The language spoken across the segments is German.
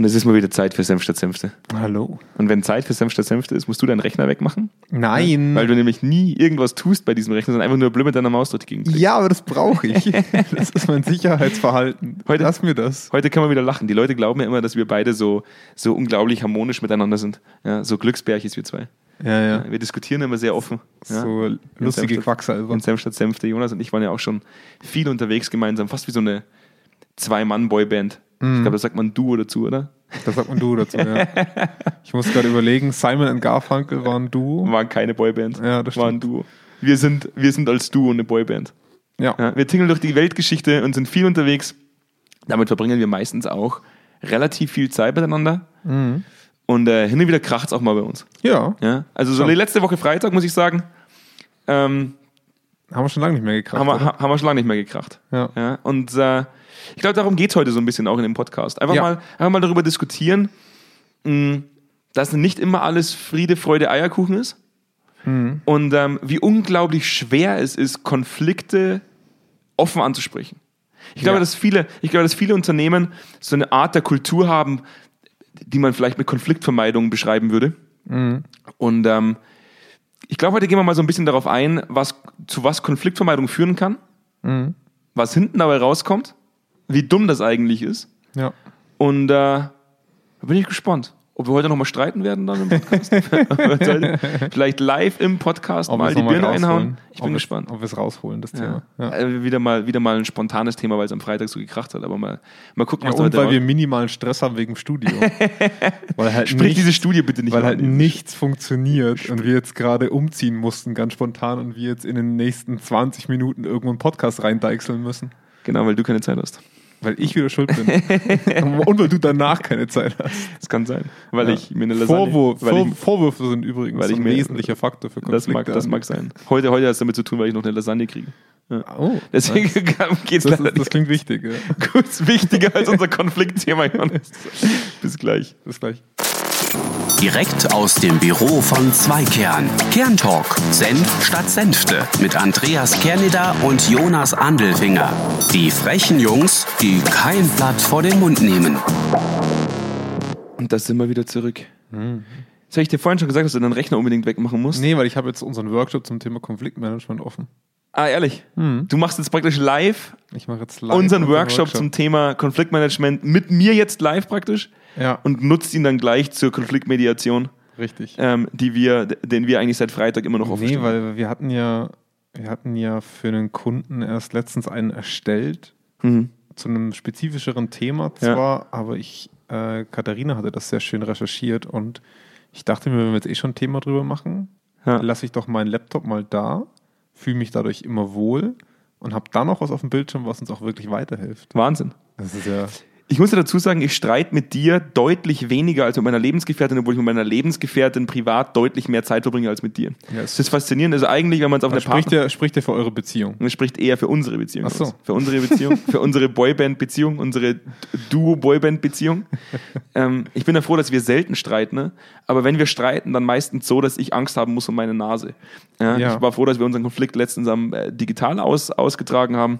Und es ist mal wieder Zeit für Senf statt Senfte. Hallo. Und wenn Zeit für Senf statt Senfte ist, musst du deinen Rechner wegmachen. Nein. Weil du nämlich nie irgendwas tust bei diesem Rechner, sondern einfach nur blöd mit deiner Maus Gegend klickst. ja, aber das brauche ich. Das ist mein Sicherheitsverhalten. Heute- Lass mir das. Heute kann man wieder lachen. Die Leute glauben ja immer, dass wir beide so, so unglaublich harmonisch miteinander sind. Ja, so Glücksbärchis wir zwei. Ja, ja. Wir diskutieren immer sehr offen. Ja. So In lustige Quacksalber. In Senf statt Senfte. Jonas und ich waren ja auch schon viel unterwegs gemeinsam, fast wie so eine Zwei-Mann-Boyband. Mhm. Ich glaube, das sagt man Duo dazu, oder? Das sagt man du dazu, ja. Ich muss gerade überlegen, Simon und Garfunkel waren du. Waren keine Boyband. Ja, das Waren stimmt. Duo. Wir sind, wir sind als Duo eine Boyband. Ja. Ja, wir tingeln durch die Weltgeschichte und sind viel unterwegs. Damit verbringen wir meistens auch relativ viel Zeit miteinander. Mhm. Und äh, hin und wieder kracht es auch mal bei uns. Ja. Ja? Also so Schon. die letzte Woche Freitag, muss ich sagen, ähm, Haben wir schon lange nicht mehr gekriegt. haben, wir, ha- haben wir schon lange nicht mehr gekracht. Ja. Ja? Und äh, ich glaube, darum geht es heute so ein bisschen auch in dem Podcast. Einfach, Ja. mal, einfach mal darüber diskutieren, mh, dass nicht immer alles Friede, Freude, Eierkuchen ist. Mhm. Und ähm, wie unglaublich schwer es ist, Konflikte offen anzusprechen. Ich glaube, Ja. dass viele, ich glaube, dass viele Unternehmen so eine Art der Kultur haben, die man vielleicht mit Konfliktvermeidung beschreiben würde. Mhm. Und ähm, ich glaube, heute gehen wir mal so ein bisschen darauf ein, was, zu was Konfliktvermeidung führen kann, Mhm. was hinten dabei rauskommt, wie dumm das eigentlich ist. Ja. Und äh, da bin ich gespannt, ob wir heute nochmal streiten werden dann im Podcast. Vielleicht live im Podcast Ob mal die Birne einhauen. Ich Ob bin gespannt. Ob wir es rausholen, das Thema. Ja. Ja. Äh, wieder, mal, wieder mal ein spontanes Thema, weil es am Freitag so gekracht hat. Aber mal, mal gucken, Ja, was da und heute weil wir minimalen Stress haben wegen dem Studio. weil halt Sprich nichts, diese Studie bitte nicht weil halt nichts funktioniert und wir jetzt gerade umziehen mussten, ganz spontan, und wir jetzt in den nächsten 20 Minuten irgendwo einen Podcast reindeichseln müssen. Genau, weil du keine Zeit hast. Weil ich wieder schuld bin. und weil du danach keine Zeit hast. Das kann sein. Weil Ja. ich mir eine Lasagne... Vorwurf, Vor ich, Vorwürfe sind übrigens weil ich ein mir- wesentlicher Faktor für das, Konflikte. mag, das mag sein. Heute, heute hat es damit zu tun, weil ich noch eine Lasagne kriege. Oh, Deswegen geht es das, leider ist, das klingt wichtig. Ja. Ist wichtiger als unser Konfliktthema, Johannes. Bis gleich. Bis gleich. Direkt aus dem Büro von Zweikern. Kerntalk. Senf statt Senfte. Mit Andreas Kerneder und Jonas Andelfinger. Die frechen Jungs, die kein Blatt vor den Mund nehmen. Und da sind wir wieder zurück. Das habe ich dir vorhin schon gesagt, dass du deinen Rechner unbedingt wegmachen musst. Nee, weil ich habe jetzt unseren Workshop zum Thema Konfliktmanagement offen. Ah, ehrlich? Du machst jetzt praktisch live Ich mache jetzt live unseren Workshop, zum Thema Konfliktmanagement mit mir jetzt live praktisch Ja, und nutzt ihn dann gleich zur Konfliktmediation, richtig. ähm, die wir, den wir eigentlich seit Freitag immer noch offen Nee, weil wir hatten ja, wir hatten ja für einen Kunden erst letztens einen erstellt Mhm. zu einem spezifischeren Thema Ja. zwar, aber ich, äh, Katharina hatte das sehr schön recherchiert und ich dachte mir, wenn wir jetzt eh schon ein Thema drüber machen, Ja. lasse ich doch meinen Laptop mal da, fühle mich dadurch immer wohl und habe dann noch was auf dem Bildschirm, was uns auch wirklich weiterhilft. Wahnsinn. Das ist ja Ich muss ja dazu sagen, ich streite mit dir deutlich weniger als mit meiner Lebensgefährtin, obwohl ich mit meiner Lebensgefährtin privat deutlich mehr Zeit verbringe als mit dir. Ja, das ist faszinierend. Also eigentlich, wenn man es auf eine das spricht Partner... ja, spricht ja für eure Beziehung. Das spricht eher für unsere Beziehung. Ach so. aus. Für unsere Beziehung, für unsere Boyband-Beziehung, unsere Duo-Boyband-Beziehung. ähm, ich bin ja froh, dass wir selten streiten, ne? aber wenn wir streiten, dann meistens so, dass ich Angst haben muss um meine Nase. Ja, Ja. Ich war froh, dass wir unseren Konflikt letztens am äh, digital aus, ausgetragen haben.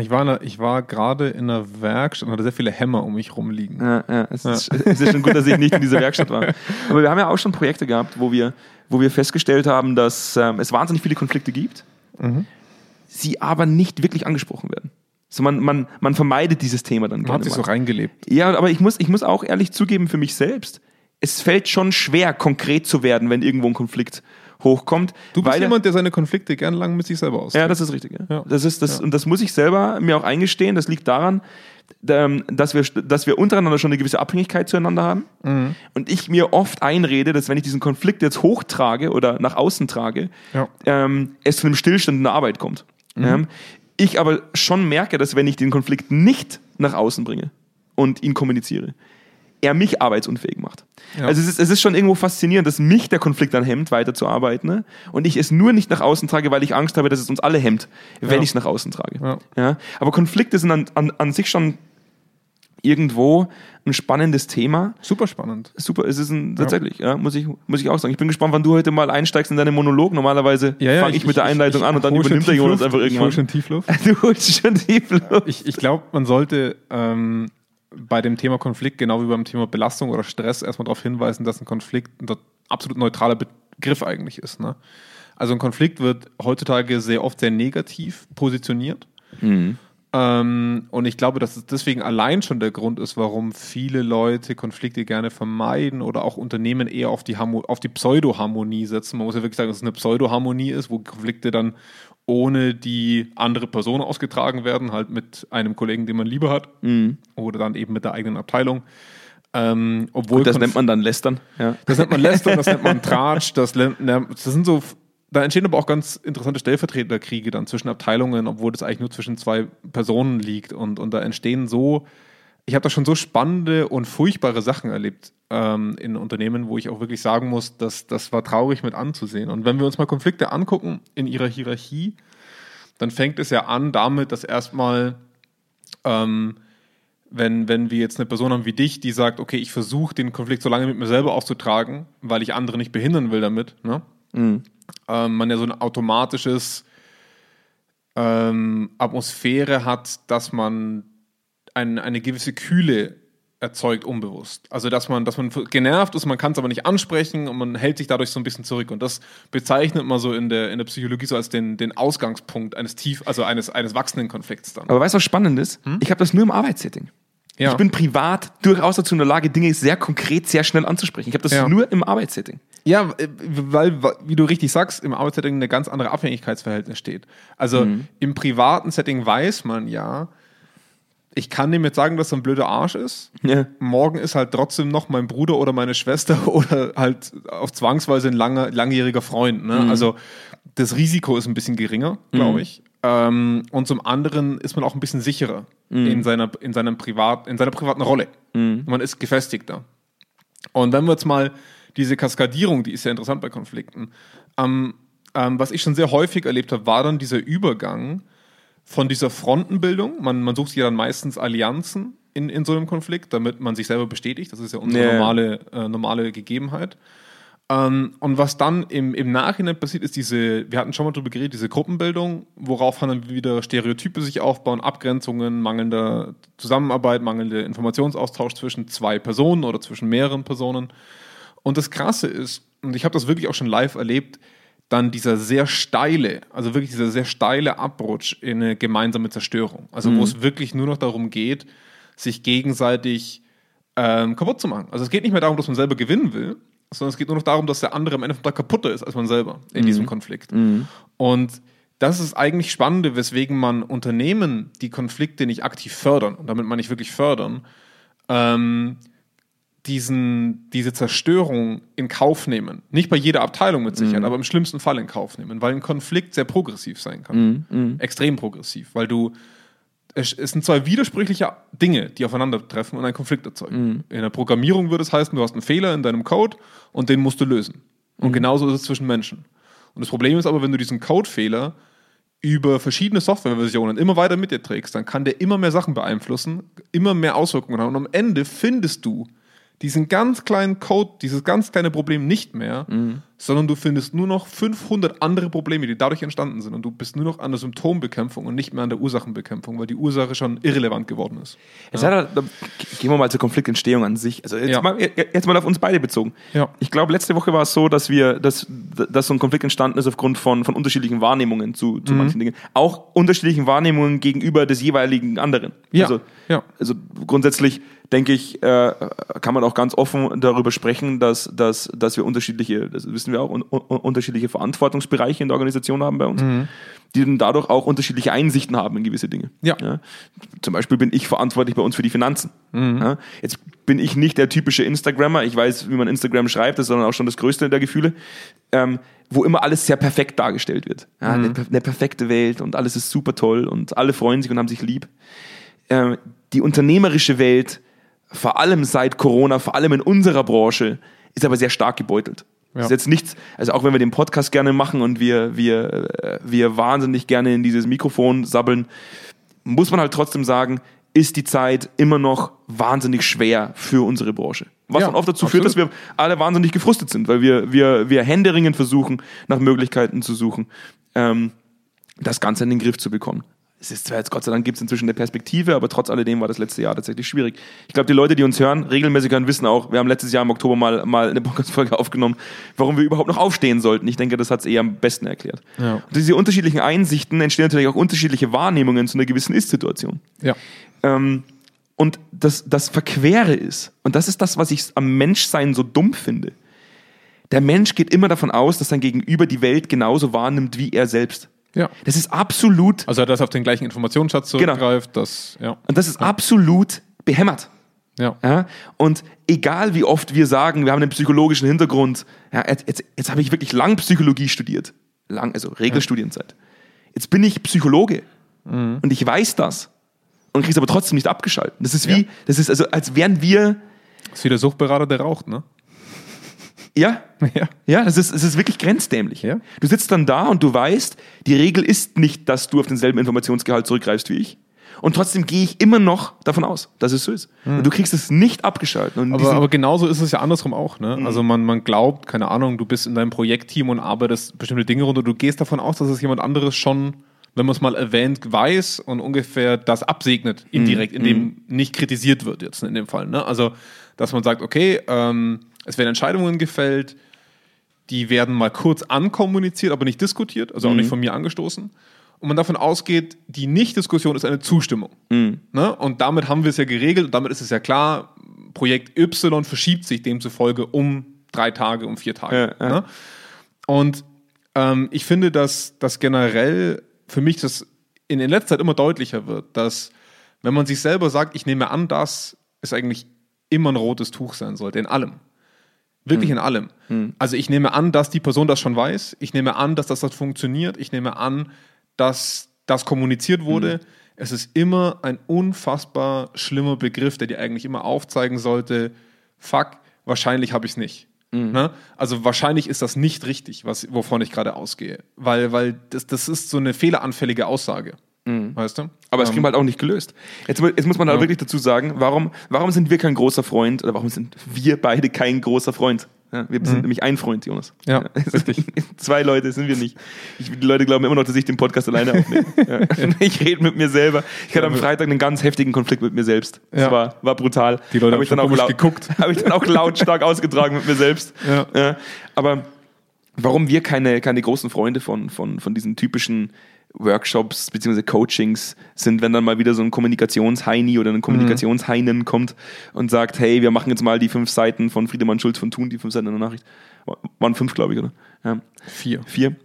Ich war, in einer- ich war gerade in einer Werkstatt und hatte sehr viele Hämmer um mich rumliegen. Ja, ja, es, Ist, es ist schon gut, dass ich nicht in dieser Werkstatt war. Aber wir haben ja auch schon Projekte gehabt, wo wir, wo wir festgestellt haben, dass ähm, es wahnsinnig viele Konflikte gibt, Mhm. sie aber nicht wirklich angesprochen werden. So man, man, man vermeidet dieses Thema dann Man hat sich so mal. reingelebt. Ja, aber ich muss, ich muss auch ehrlich zugeben für mich selbst, es fällt schon schwer, konkret zu werden, wenn irgendwo ein Konflikt hochkommt. Du bist jemand, der seine Konflikte gern lang mit sich selber aus. ja, das ist richtig. Ja. Ja. Das ist das, Ja. Und das muss ich selber mir auch eingestehen. Das liegt daran, ähm, dass wir, dass wir untereinander schon eine gewisse Abhängigkeit zueinander haben. Mhm. Und ich mir oft einrede, dass wenn ich diesen Konflikt jetzt hochtrage oder nach außen trage, ähm, es zu einem Stillstand in der Arbeit kommt. Ähm, ich aber schon merke, dass wenn ich den Konflikt nicht nach außen bringe und ihn kommuniziere, er mich arbeitsunfähig macht. Ja. Also es ist, es ist schon irgendwo faszinierend, dass mich der Konflikt dann hemmt, weiterzuarbeiten ne? und ich es nur nicht nach außen trage, weil ich Angst habe, dass es uns alle hemmt, wenn Ja. ich es nach außen trage. Ja. Ja? Aber Konflikte sind an, an, an sich schon irgendwo ein spannendes Thema. Super spannend. Super, es ist ein, tatsächlich, ja, muss, ich, muss ich auch sagen. Ich bin gespannt, wann du heute mal einsteigst in deinen Monolog. Normalerweise fange ich, mit der Einleitung an und dann übernimmt der Jonas Tiefluft. einfach Ich hol irgendwann. schon Tiefluft. Du holst schon tief los. Ich, ich glaube, man sollte, ähm, bei dem Thema Konflikt, genau wie beim Thema Belastung oder Stress, erstmal darauf hinweisen, dass ein Konflikt ein absolut neutraler Begriff eigentlich ist. Ne? Also ein Konflikt wird heutzutage sehr oft sehr negativ positioniert. Mhm. Ähm, und ich glaube, dass es deswegen allein schon der Grund ist, warum viele Leute Konflikte gerne vermeiden oder auch Unternehmen eher auf die, Harmo auf die Pseudo-Harmonie setzen. Man muss ja wirklich sagen, dass es eine Pseudo-Harmonie ist, wo Konflikte dann ohne die andere Person ausgetragen werden, halt mit einem Kollegen, den man lieber hat, Mhm. oder dann eben mit der eigenen Abteilung. Ähm, obwohl Und das nennt man dann Lästern. Ja. das nennt man Lästern, das nennt man Tratsch, das, das sind so, da entstehen aber auch ganz interessante Stellvertreterkriege dann zwischen Abteilungen, obwohl das eigentlich nur zwischen zwei Personen liegt und, und da entstehen so, ich habe da schon so spannende und furchtbare Sachen erlebt ähm, in Unternehmen, wo ich auch wirklich sagen muss, dass das war traurig mit anzusehen. Und wenn wir uns mal Konflikte angucken in ihrer Hierarchie, dann fängt es ja an damit, dass erstmal ähm, wenn, wenn wir jetzt eine Person haben wie dich, die sagt, okay, ich versuche den Konflikt so lange mit mir selber auszutragen, weil ich andere nicht behindern will damit, ne? Mhm. ähm, man ja so ein automatisches ähm, Atmosphäre hat, dass man ein, eine gewisse Kühle erzeugt unbewusst. Also dass man, dass man genervt ist, man kann es aber nicht ansprechen und man hält sich dadurch so ein bisschen zurück. Und das bezeichnet man so in der, in der Psychologie so als den, den Ausgangspunkt eines tief, also eines, eines wachsenden Konflikts dann. Aber weißt du, was spannend ist? Ich habe das nur im Arbeitssetting. Ja. Ich bin privat durchaus dazu in der Lage, Dinge sehr konkret, sehr schnell anzusprechen. Ich habe das Ja. nur im Arbeitssetting. Ja, weil, weil, wie du richtig sagst, im Arbeitssetting eine ganz andere Abhängigkeitsverhältnis steht. Also im privaten Setting weiß man ja, ich kann dem jetzt sagen, dass er ein blöder Arsch ist. Ja. Morgen ist halt trotzdem noch mein Bruder oder meine Schwester oder halt auf zwangsweise ein langer, langjähriger Freund. Ne? Also das Risiko ist ein bisschen geringer, glaube ich. Ähm, und zum anderen ist man auch ein bisschen sicherer in, seiner, in, seinem Privat, in seiner privaten Rolle. Man ist gefestigter. Und wenn wir jetzt mal diese Kaskadierung, die ist ja interessant bei Konflikten, ähm, ähm, was ich schon sehr häufig erlebt habe, war dann dieser Übergang von dieser Frontenbildung. Man, man sucht sich ja dann meistens Allianzen in, in so einem Konflikt, damit man sich selber bestätigt. Das ist ja unsere ja. normale, äh, normale Gegebenheit. Ähm, und was dann im, im Nachhinein passiert, ist diese, wir hatten schon mal drüber geredet, diese Gruppenbildung, worauf dann wieder Stereotype sich aufbauen, Abgrenzungen, mangelnde Zusammenarbeit, mangelnde Informationsaustausch zwischen zwei Personen oder zwischen mehreren Personen. Und das Krasse ist, und ich habe das wirklich auch schon live erlebt, dann dieser sehr steile, also wirklich dieser sehr steile Abrutsch in eine gemeinsame Zerstörung. Also wo es wirklich nur noch darum geht, sich gegenseitig ähm, kaputt zu machen. Also es geht nicht mehr darum, dass man selber gewinnen will, sondern es geht nur noch darum, dass der andere am Ende vom Tag kaputter ist als man selber in diesem Konflikt. Und das ist eigentlich Spannende, weswegen man Unternehmen, die Konflikte nicht aktiv fördern, und damit meine ich wirklich fördern, ähm, diesen, diese Zerstörung in Kauf nehmen. Nicht bei jeder Abteilung mit Sicherheit, aber im schlimmsten Fall in Kauf nehmen, weil ein Konflikt sehr progressiv sein kann. Extrem progressiv, weil du es, es sind zwei widersprüchliche Dinge, die aufeinandertreffen und einen Konflikt erzeugen. In der Programmierung würde es heißen, du hast einen Fehler in deinem Code und den musst du lösen. Und genauso ist es zwischen Menschen. Und das Problem ist aber, wenn du diesen Codefehler über verschiedene Softwareversionen immer weiter mit dir trägst, dann kann der immer mehr Sachen beeinflussen, immer mehr Auswirkungen haben. Und am Ende findest du diesen ganz kleinen Code, dieses ganz kleine Problem nicht mehr, sondern du findest nur noch 500 andere Probleme, die dadurch entstanden sind. Und du bist nur noch an der Symptombekämpfung und nicht mehr an der Ursachenbekämpfung, weil die Ursache schon irrelevant geworden ist. Jetzt hat er, da, gehen wir mal zur Konfliktentstehung an sich. Also jetzt, Ja. mal, jetzt mal auf uns beide bezogen. Ja. Ich glaube, letzte Woche war es so, dass wir, dass, dass so ein Konflikt entstanden ist aufgrund von, von unterschiedlichen Wahrnehmungen zu, Mhm. zu manchen Dingen. Auch unterschiedlichen Wahrnehmungen gegenüber des jeweiligen anderen. Ja. Also, Ja. also grundsätzlich denke ich, äh, kann man auch ganz offen darüber sprechen, dass, dass, dass wir unterschiedliche, das wissen wir auch, un, un, unterschiedliche Verantwortungsbereiche in der Organisation haben bei uns, die dann dadurch auch unterschiedliche Einsichten haben in gewisse Dinge. Ja. Zum Beispiel bin ich verantwortlich bei uns für die Finanzen. Ja? Jetzt bin ich nicht der typische Instagrammer, ich weiß, wie man Instagram schreibt, das ist dann auch schon das Größte der Gefühle, ähm, wo immer alles sehr perfekt dargestellt wird. Ja, eine, per- eine perfekte Welt und alles ist super toll und alle freuen sich und haben sich lieb. Ähm, die unternehmerische Welt, vor allem seit Corona, vor allem in unserer Branche, ist aber sehr stark gebeutelt. Das ist Ja. jetzt nichts, also auch wenn wir den Podcast gerne machen und wir, wir, äh, wir wahnsinnig gerne in dieses Mikrofon sabbeln, muss man halt trotzdem sagen, ist die Zeit immer noch wahnsinnig schwer für unsere Branche. Was Ja, dann oft dazu führt, dass absolut. wir alle wahnsinnig gefrustet sind, weil wir, wir, wir händeringend versuchen, nach Möglichkeiten zu suchen, ähm, das Ganze in den Griff zu bekommen. Es ist zwar jetzt, Gott sei Dank gibt es inzwischen eine Perspektive, aber trotz alledem war das letzte Jahr tatsächlich schwierig. Ich glaube, die Leute, die uns hören, regelmäßig hören, wissen auch, wir haben letztes Jahr im Oktober mal, mal eine Podcast-Folge aufgenommen, warum wir überhaupt noch aufstehen sollten. Ich denke, das hat es eher am besten erklärt. Ja. Und diese unterschiedlichen Einsichten entstehen natürlich auch unterschiedliche Wahrnehmungen zu einer gewissen Ist-Situation. Ja. Ähm, und das, das Verquere ist, und das ist das, was ich am Menschsein so dumm finde. Der Mensch geht immer davon aus, dass sein Gegenüber die Welt genauso wahrnimmt wie er selbst. Ja. Das ist absolut, Also, dass er auf den gleichen Informationsschatz Genau. zurückgreift, das, ja. und das ist absolut behämmert. Ja. Ja? Und egal wie oft wir sagen, wir haben einen psychologischen Hintergrund, ja, jetzt, jetzt, jetzt habe ich wirklich lang Psychologie studiert. Lang, also Regelstudienzeit. Jetzt bin ich Psychologe und ich weiß das und kriege es aber trotzdem nicht abgeschalten. Das ist wie, Ja. das ist also, als wären wir, Das ist wie der Suchtberater, der raucht, ne? Ja, Ja. Ja, das ist, es ist wirklich grenzdämlich. Ja. Du sitzt dann da und du weißt, die Regel ist nicht, dass du auf denselben Informationsgehalt zurückgreifst wie ich. Und trotzdem gehe ich immer noch davon aus, dass es so ist. Und du kriegst es nicht abgeschalten. Und Aber, aber genauso ist es ja andersrum auch. Ne? Mhm. Also man, man glaubt, keine Ahnung, du bist in deinem Projektteam und arbeitest bestimmte Dinge runter. Du gehst davon aus, dass es jemand anderes schon, wenn man es mal erwähnt, weiß und ungefähr das absegnet, indirekt, Mhm. indem nicht kritisiert wird jetzt in dem Fall. Ne? Also, dass man sagt, okay, ähm, es werden Entscheidungen gefällt, die werden mal kurz ankommuniziert, aber nicht diskutiert, also auch Mhm. nicht von mir angestoßen. Und man davon ausgeht, die Nicht-Diskussion ist eine Zustimmung. Mhm. Ne? Und damit haben wir es ja geregelt und damit ist es ja klar, Projekt Y verschiebt sich demzufolge um drei Tage, um vier Tage. Ja, ja. Ne? Und ähm, ich finde, dass, dass generell für mich das in, in letzter Zeit immer deutlicher wird, dass wenn man sich selber sagt, ich nehme an, dass es eigentlich immer ein rotes Tuch sein sollte, in allem. Wirklich in allem. Also ich nehme an, dass die Person das schon weiß. Ich nehme an, dass das, das funktioniert. Ich nehme an, dass das kommuniziert wurde. Es ist immer ein unfassbar schlimmer Begriff, der dir eigentlich immer aufzeigen sollte, fuck, wahrscheinlich habe ich es nicht. Ne? Also wahrscheinlich ist das nicht richtig, was, wovon ich gerade ausgehe. Weil, weil das, das ist so eine fehleranfällige Aussage. Weißt du? aber es kriegen wir halt auch nicht gelöst. Jetzt, jetzt muss man da Ja. wirklich dazu sagen, warum, warum sind wir kein großer Freund oder warum sind wir beide kein großer Freund? Ja, wir sind nämlich ein Freund, Jonas. Mhm. Ja, richtig. Zwei Leute sind wir nicht. Ich, die Leute glauben immer noch, dass ich den Podcast alleine aufnehme. Ja. Ich rede mit mir selber. Ich hatte am Freitag einen ganz heftigen Konflikt mit mir selbst. Das Ja. war, war brutal. Die Leute Hab ich haben dann auch laut, geguckt. Habe ich dann auch lautstark ausgetragen mit mir selbst. Ja. aber warum wir keine, keine großen Freunde von, von, von diesen typischen Workshops bzw. Coachings sind, wenn dann mal wieder so ein Kommunikationsheini oder ein Kommunikationsheinen kommt und sagt, hey, wir machen jetzt mal die fünf Seiten von Friedemann Schulz von Thun, die fünf Seiten einer Nachricht. Waren fünf, glaube ich, oder? Ja. Vier. Vier.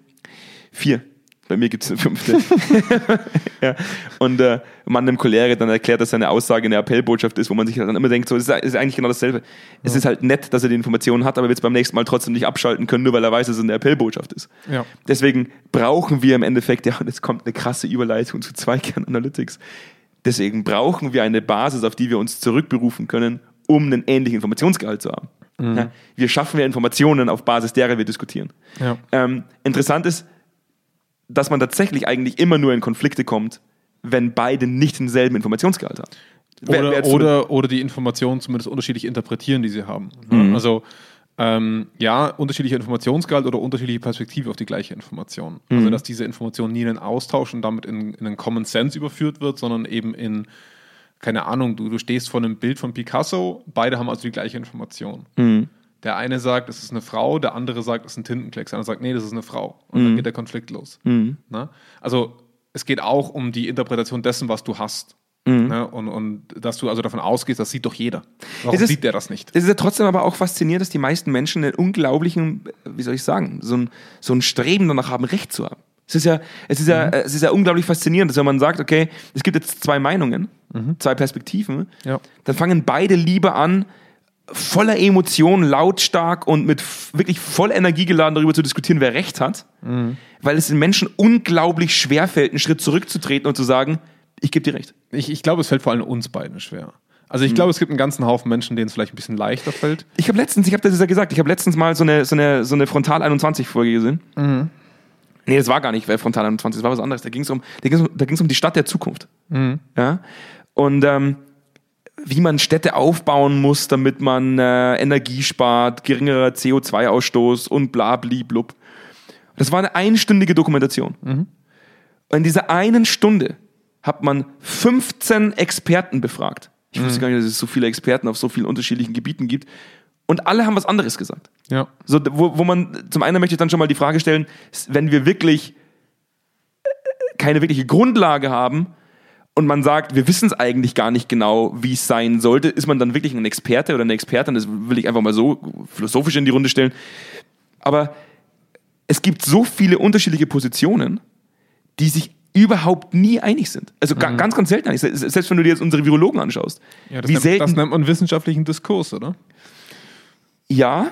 Vier. Bei mir gibt es eine fünfte. ja. Und äh, man dem Choleriker dann erklärt, dass seine Aussage eine Appellbotschaft ist, wo man sich dann immer denkt, so, ist, ist eigentlich genau dasselbe. Es ist halt nett, dass er die Informationen hat, aber wird es beim nächsten Mal trotzdem nicht abschalten können, nur weil er weiß, dass es eine Appellbotschaft ist. Ja. Deswegen brauchen wir im Endeffekt, ja, und jetzt kommt eine krasse Überleitung zu Zweikern Analytics. Deswegen brauchen wir eine Basis, auf die wir uns zurückberufen können, um einen ähnlichen Informationsgehalt zu haben. Ja, wir schaffen ja Informationen auf Basis derer wir diskutieren. Ja. Ähm, interessant ist, dass man tatsächlich eigentlich immer nur in Konflikte kommt, wenn beide nicht denselben Informationsgehalt haben. Wer- wer Oder, oder, oder die Informationen zumindest unterschiedlich interpretieren, die sie haben. Mhm. Also ähm, ja, unterschiedlicher Informationsgehalt oder unterschiedliche Perspektive auf die gleiche Information. Mhm. Also dass diese Information nie in einen Austausch und damit in, in einen Common Sense überführt wird, sondern eben in, keine Ahnung, du, du stehst vor einem Bild von Picasso, beide haben also die gleiche Information. Mhm. Der eine sagt, es ist eine Frau, der andere sagt, es ist ein Tintenklecks, der andere sagt, nee, das ist eine Frau. Und Mhm. dann geht der Konflikt los. Ne? Also es geht auch um die Interpretation dessen, was du hast. Ne? Und, und dass du also davon ausgehst, das sieht doch jeder. Warum Es ist- sieht der das nicht? Es ist ja trotzdem aber auch faszinierend, dass die meisten Menschen einen unglaublichen, wie soll ich sagen, so ein, so ein Streben danach haben, Recht zu haben. Es ist ja, es ist ja, es ist ja unglaublich faszinierend, dass wenn man sagt, okay, es gibt jetzt zwei Meinungen, zwei Perspektiven, Ja. dann fangen beide lieber an, voller Emotion, lautstark und mit wirklich voll Energie geladen darüber zu diskutieren, wer Recht hat, weil es den Menschen unglaublich schwer fällt, einen Schritt zurückzutreten und zu sagen, ich gebe dir Recht. Ich, ich glaube, es fällt vor allem uns beiden schwer. Also ich glaube, es gibt einen ganzen Haufen Menschen, denen es vielleicht ein bisschen leichter fällt. Ich habe letztens, ich habe das ja gesagt, ich habe letztens mal so eine, so eine, so eine Frontal 21 Folge gesehen. Nee, das war gar nicht Frontal 21, das war was anderes. Da ging es um, da ging's um, da ging's um die Stadt der Zukunft. Ja? Und ähm, wie man Städte aufbauen muss, damit man äh, Energie spart, geringerer CO2-Ausstoß und bla blub. Das war eine einstündige Dokumentation. Und in dieser einen Stunde hat man 15 Experten befragt. Ich wusste gar nicht, dass es so viele Experten auf so vielen unterschiedlichen Gebieten gibt. Und alle haben was anderes gesagt. Ja. So, wo, wo man, zum einen möchte ich dann schon mal die Frage stellen, wenn wir wirklich äh, keine wirkliche Grundlage haben und man sagt, wir wissen es eigentlich gar nicht genau, wie es sein sollte, ist man dann wirklich ein Experte oder eine Expertin? Das will ich einfach mal so philosophisch in die Runde stellen. Aber es gibt so viele unterschiedliche Positionen, die sich überhaupt nie einig sind. Also ga, ganz, ganz selten einig. Se- Selbst wenn du dir jetzt unsere Virologen anschaust. ja das, wie nennt, selten das nennt man wissenschaftlichen Diskurs, oder? Ja.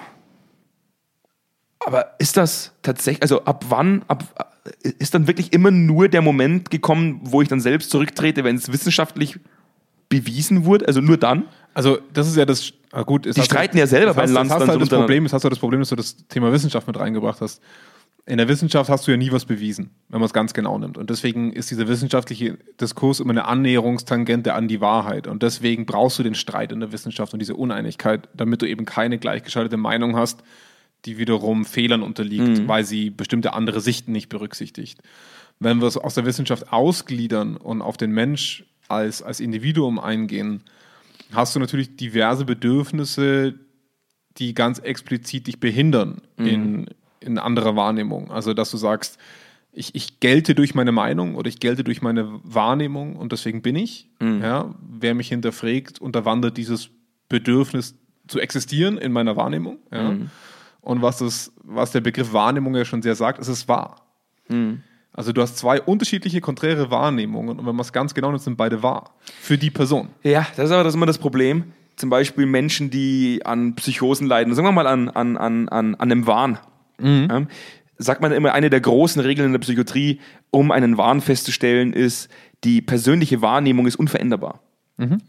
Aber ist das tatsächlich, also ab wann, ab, ist dann wirklich immer nur der Moment gekommen, wo ich dann selbst zurücktrete, wenn es wissenschaftlich bewiesen wurde? Also nur dann? Also, das ist ja das. Ah gut, Die hast du- streiten ja selber das bei den hast, das hast halt das untereinander. Problem, das hast du das Problem, dass du das Thema Wissenschaft mit reingebracht hast. In der Wissenschaft hast du ja nie was bewiesen, wenn man es ganz genau nimmt. Und deswegen ist dieser wissenschaftliche Diskurs immer eine Annäherungstangente an die Wahrheit. Und deswegen brauchst du den Streit in der Wissenschaft und diese Uneinigkeit, damit du eben keine gleichgeschaltete Meinung hast, die wiederum Fehlern unterliegt, weil sie bestimmte andere Sichten nicht berücksichtigt. Wenn wir es aus der Wissenschaft ausgliedern und auf den Mensch als, als Individuum eingehen, hast du natürlich diverse Bedürfnisse, die ganz explizit dich behindern in, in anderer Wahrnehmung. Also, dass du sagst, ich, ich gelte durch meine Meinung oder ich gelte durch meine Wahrnehmung und deswegen bin ich. Ja, wer mich hinterfragt, unterwandert dieses Bedürfnis zu existieren in meiner Wahrnehmung. Ja. Und was, das, was der Begriff Wahrnehmung ja schon sehr sagt, ist es wahr. Also du hast zwei unterschiedliche, konträre Wahrnehmungen und wenn man es ganz genau nimmt, sind beide wahr. Für die Person. Ja, das ist aber das immer das Problem. Zum Beispiel Menschen, die an Psychosen leiden, sagen wir mal an, an, an, an, an einem Wahn. Ja, sagt man immer, eine der großen Regeln in der Psychiatrie, um einen Wahn festzustellen, ist, die persönliche Wahrnehmung ist unveränderbar.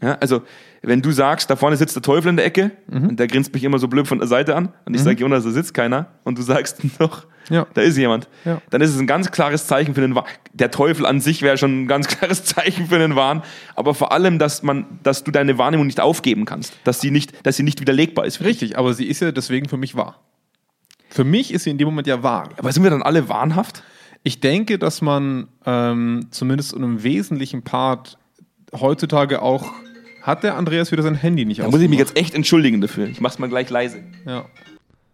Ja, also, wenn du sagst, da vorne sitzt der Teufel in der Ecke und der grinst mich immer so blöd von der Seite an und ich sage, Jonas, da sitzt keiner und du sagst doch, Ja. da ist jemand, Ja. dann ist es ein ganz klares Zeichen für den Wahn. Der Teufel an sich wäre schon ein ganz klares Zeichen für den Wahn, aber vor allem, dass man, dass du deine Wahrnehmung nicht aufgeben kannst, dass sie nicht, dass sie nicht widerlegbar ist. Richtig, aber sie ist ja deswegen für mich wahr. Für mich ist sie in dem Moment ja wahr. Aber sind wir dann alle wahnhaft? Ich denke, dass man ähm, zumindest in einem wesentlichen Part heutzutage auch. Hat der Andreas wieder sein Handy nicht Da muss ich mich jetzt echt entschuldigen dafür. Ich mach's mal gleich leise. Ja.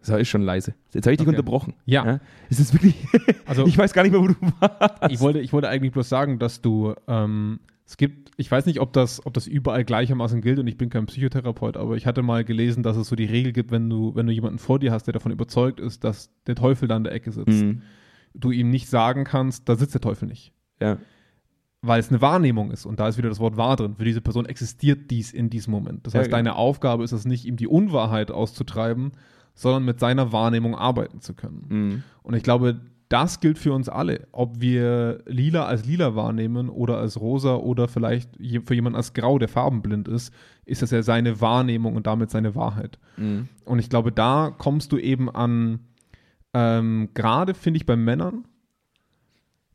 Das ist schon leise. Jetzt habe ich dich Okay. unterbrochen. Ja. Es ist wirklich. Also- ich weiß gar nicht mehr, wo du warst. Ich wollte, ich wollte eigentlich bloß sagen, dass du, ähm, es gibt, ich weiß nicht, ob das, ob das überall gleichermaßen gilt und ich bin kein Psychotherapeut, aber ich hatte mal gelesen, dass es so die Regel gibt, wenn du, wenn du jemanden vor dir hast, der davon überzeugt ist, dass der Teufel da an der Ecke sitzt, Mhm. du ihm nicht sagen kannst, da sitzt der Teufel nicht. Ja. Weil es eine Wahrnehmung ist und da ist wieder das Wort wahr drin. Für diese Person existiert dies in diesem Moment. Das Ja, heißt, genau. deine Aufgabe ist es nicht, ihm die Unwahrheit auszutreiben, sondern mit seiner Wahrnehmung arbeiten zu können. Mhm. Und ich glaube, das gilt für uns alle. Ob wir lila als lila wahrnehmen oder als rosa oder vielleicht für jemanden als grau, der farbenblind ist, ist das ja seine Wahrnehmung und damit seine Wahrheit. Mhm. Und ich glaube, da kommst du eben an, ähm, gerade finde ich bei Männern,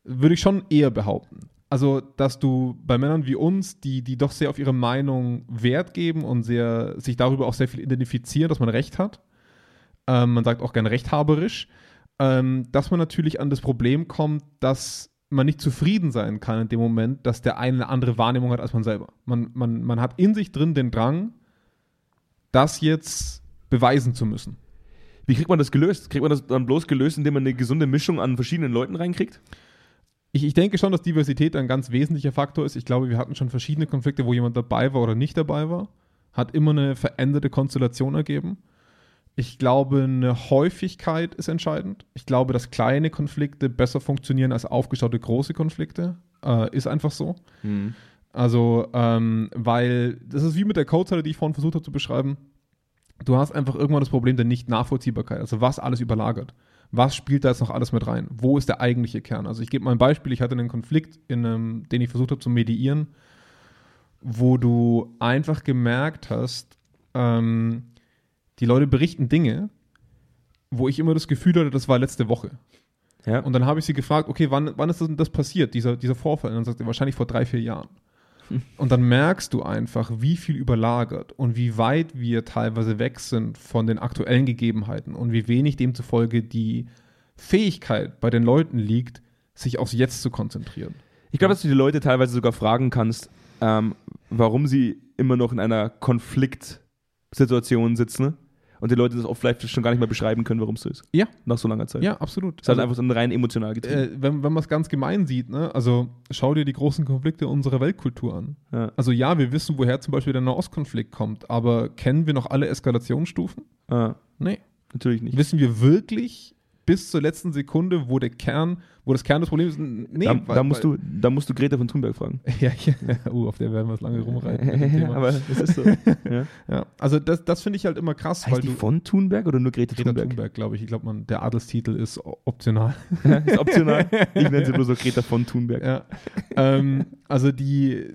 würde ich schon eher behaupten. Also, dass du bei Männern wie uns, die, die doch sehr auf ihre Meinung Wert geben und sehr, sich darüber auch sehr viel identifizieren, dass man Recht hat, ähm, man sagt auch gerne rechthaberisch, ähm, dass man natürlich an das Problem kommt, dass man nicht zufrieden sein kann in dem Moment, dass der eine eine andere Wahrnehmung hat als man selber. Man, man, man hat in sich drin den Drang, das jetzt beweisen zu müssen. Wie kriegt man das gelöst? Kriegt man das dann bloß gelöst, indem man eine gesunde Mischung an verschiedenen Leuten reinkriegt? Ich, ich denke schon, dass Diversität ein ganz wesentlicher Faktor ist. Ich glaube, wir hatten schon verschiedene Konflikte, wo jemand dabei war oder nicht dabei war. Hat immer eine veränderte Konstellation ergeben. Ich glaube, eine Häufigkeit ist entscheidend. Ich glaube, dass kleine Konflikte besser funktionieren als aufgestaute große Konflikte. Äh, ist einfach so. Also, ähm, weil das ist wie mit der Codezeile, die ich vorhin versucht habe zu beschreiben. Du hast einfach irgendwann das Problem der Nicht-Nachvollziehbarkeit. Also, was alles überlagert. Was spielt da jetzt noch alles mit rein? Wo ist der eigentliche Kern? Also, ich gebe mal ein Beispiel. Ich hatte einen Konflikt, in einem, den ich versucht habe zu mediieren, wo du einfach gemerkt hast, ähm, die Leute berichten Dinge, wo ich immer das Gefühl hatte, das war letzte Woche. Ja. Und dann habe ich sie gefragt, okay, wann, wann ist das, denn das passiert, dieser, dieser Vorfall? Und dann sagt sie, wahrscheinlich vor drei, vier Jahren. Und dann merkst du einfach, wie viel überlagert und wie weit wir teilweise weg sind von den aktuellen Gegebenheiten und wie wenig demzufolge die Fähigkeit bei den Leuten liegt, sich aufs Jetzt zu konzentrieren. Ich glaube, dass du die Leute teilweise sogar fragen kannst, ähm, warum sie immer noch in einer Konfliktsituation sitzen. Und die Leute das oft vielleicht schon gar nicht mehr beschreiben können, warum es so ist. Ja. Nach so langer Zeit. Ja, absolut. Das ist halt einfach so ein rein emotional getrieben. äh, wenn, wenn man es ganz gemein sieht, ne? also schau dir die großen Konflikte unserer Weltkultur an. Ja. Also ja, wir wissen, woher zum Beispiel der Nahostkonflikt kommt, aber kennen wir noch alle Eskalationsstufen? Ah, Nee. natürlich nicht. Wissen wir wirklich bis zur letzten Sekunde, wo der Kern, wo das Kern des Problems ist? Nee, da, weil- da, musst weil- du, da musst du Greta von Thunberg fragen. Ja, ja. Uh, auf der werden wir es lange rumreiten. Aber das ist so. ja. ja, also das, das finde ich halt immer krass, weil Heißt die du. von Thunberg oder nur Greta, Greta Thunberg? Thunberg, glaube ich. Ich glaube, man, der Adelstitel ist optional. ist optional. Ich nenne sie bloß so Greta von Thunberg. Ja. ähm, also die,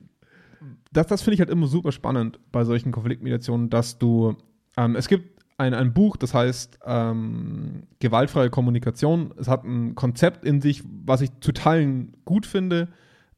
das, das finde ich halt immer super spannend bei solchen Konfliktmediationen, dass du, ähm, es gibt ein, ein Buch, das heißt ähm, Gewaltfreie Kommunikation. Es hat ein Konzept in sich, was ich zu Teilen gut finde.